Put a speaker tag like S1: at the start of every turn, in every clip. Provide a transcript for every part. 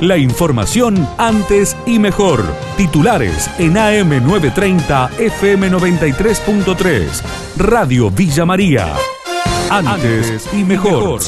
S1: La información antes y mejor. Titulares en AM930 FM93.3. Radio Villa María. Antes y mejor.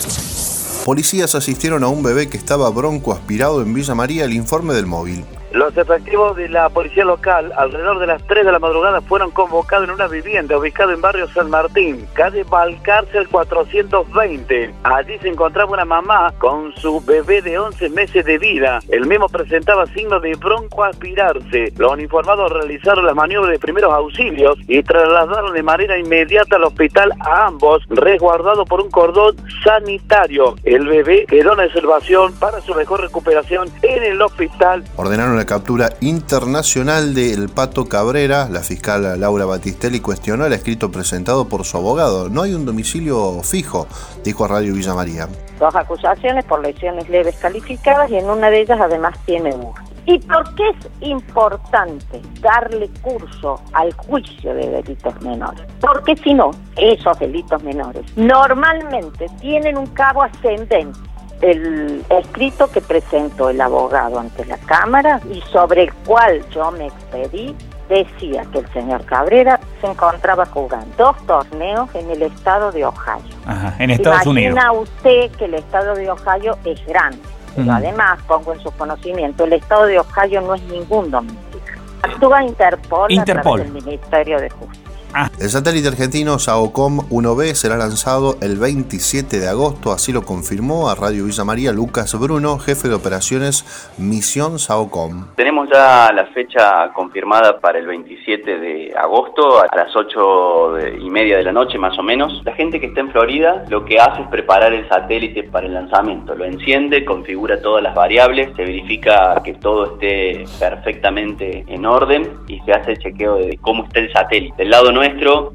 S2: Policías asistieron a un bebé que estaba bronco aspirado en Villa María. El informe del móvil.
S3: Los efectivos de la policía local, alrededor de las 3 de la madrugada, fueron convocados en una vivienda ubicada en barrio San Martín, calle Balcárcel 420. Allí se encontraba una mamá con su bebé de 11 meses de vida. El mismo presentaba signos de broncoaspirarse. Los uniformados realizaron las maniobras de primeros auxilios y trasladaron de manera inmediata al hospital a ambos, resguardado por un cordón sanitario. El bebé quedó en observación para su mejor recuperación en el hospital.
S2: Ordenaron la captura internacional de El Pato Cabrera. La fiscal Laura Batistelli cuestionó el escrito presentado por su abogado. No hay un domicilio fijo, dijo a Radio Villa María.
S4: Dos acusaciones por lesiones leves calificadas y en una de ellas además tiene uno. ¿Y por qué es importante darle curso al juicio de delitos menores? Porque si no, esos delitos menores normalmente tienen un cabo ascendente el escrito que presentó el abogado ante la Cámara y sobre el cual yo me expedí decía que el señor Cabrera se encontraba jugando dos torneos en el estado de Ohio.
S5: Ajá, en Estados
S4: Imagina usted que el estado de Ohio es grande. Pero además, pongo en su conocimiento, el estado de Ohio no es ningún dominio. Actúa Interpol,
S5: Interpol.
S4: a través del Ministerio de Justicia.
S2: El satélite argentino SAOCOM 1B será lanzado el 27 de agosto, así lo confirmó a Radio Villa María Lucas Bruno, jefe de operaciones Misión SAOCOM.
S6: Tenemos ya la fecha confirmada para el 27 de agosto a las 8 y media de la noche más o menos. La gente que está en Florida lo que hace es preparar el satélite para el lanzamiento. Lo enciende, configura todas las variables, se verifica que todo esté perfectamente en orden y se hace el chequeo de cómo está el satélite. Del lado nuestro,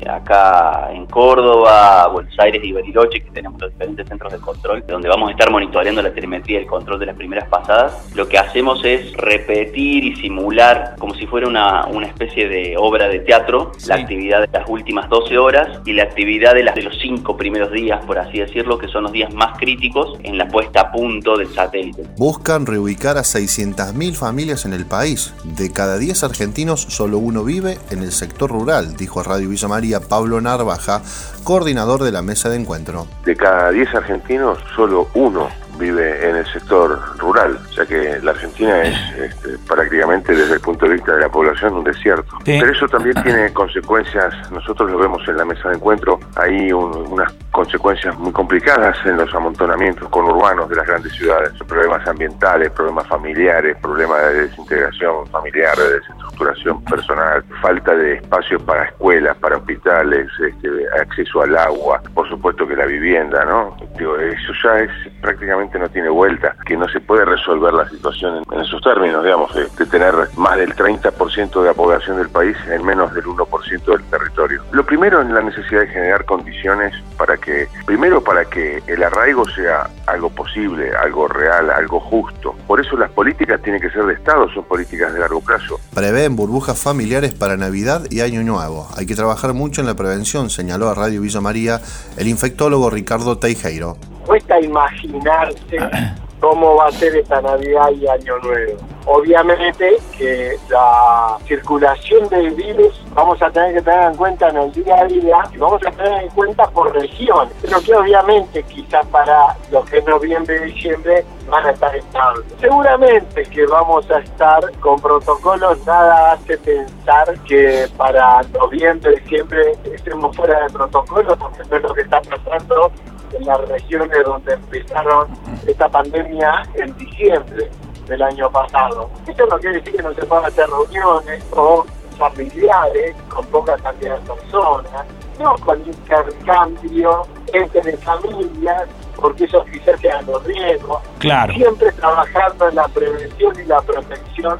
S6: acá en Córdoba, Buenos Aires y Bariloche, que tenemos los diferentes centros de control, donde vamos a estar monitoreando la telemetría y el control de las primeras pasadas, lo que hacemos es repetir y simular como si fuera una, una especie de obra de teatro, la actividad de las últimas 12 horas y la actividad de, las, de los cinco primeros días, por así decirlo, que son los días más críticos en la puesta a punto del satélite.
S2: Buscan reubicar a 600.000 familias en el país. De cada 10 argentinos, solo uno vive en el sector rural, dijo Radio Villa María Pablo Narvaja, coordinador de la mesa de encuentro.
S7: De cada 10 argentinos, solo uno vive en el sector rural, ya que la Argentina es este, prácticamente desde el punto de vista de la población un desierto.
S5: Sí.
S7: Pero eso también tiene consecuencias, nosotros lo vemos en la mesa de encuentro, hay un- unas consecuencias muy complicadas en los amontonamientos conurbanos de las grandes ciudades, problemas ambientales, problemas familiares, problemas de desintegración familiar, de desestructuración personal, falta de espacio para escuelas, para hospitales, este, acceso al agua, por supuesto que la vivienda, ¿no? Eso ya es prácticamente no tiene vuelta, que no se puede resolver la situación en, esos términos, digamos, de, de tener más del 30% de la población del país en menos del 1% del territorio. Lo primero es la necesidad de generar condiciones para que, primero para que el arraigo sea algo posible, algo real, algo justo. Por eso las políticas tienen que ser de Estado, son políticas de largo plazo.
S2: Prevén burbujas familiares para Navidad y Año Nuevo. Hay que trabajar mucho en la prevención, señaló a Radio Villa María el infectólogo Ricardo Teijeiro.
S8: cuesta imaginarse cómo va a ser esta Navidad y Año Nuevo. Obviamente que la circulación del virus vamos a tener que tener en cuenta en el día a día y vamos a tener en cuenta por región, pero que obviamente quizás para lo que es noviembre y diciembre van a estar estables. Seguramente que vamos a estar con protocolos, nada hace pensar que para noviembre, diciembre estemos fuera de protocolos, porque no es lo que está pasando en las regiones donde empezaron esta pandemia en diciembre del año pasado. Esto no quiere decir que no se puedan hacer reuniones o familiares con poca cantidad de personas, no con intercambio entre familias, porque eso quizás sea los riesgos.
S5: Claro.
S8: Siempre trabajando en la prevención y la protección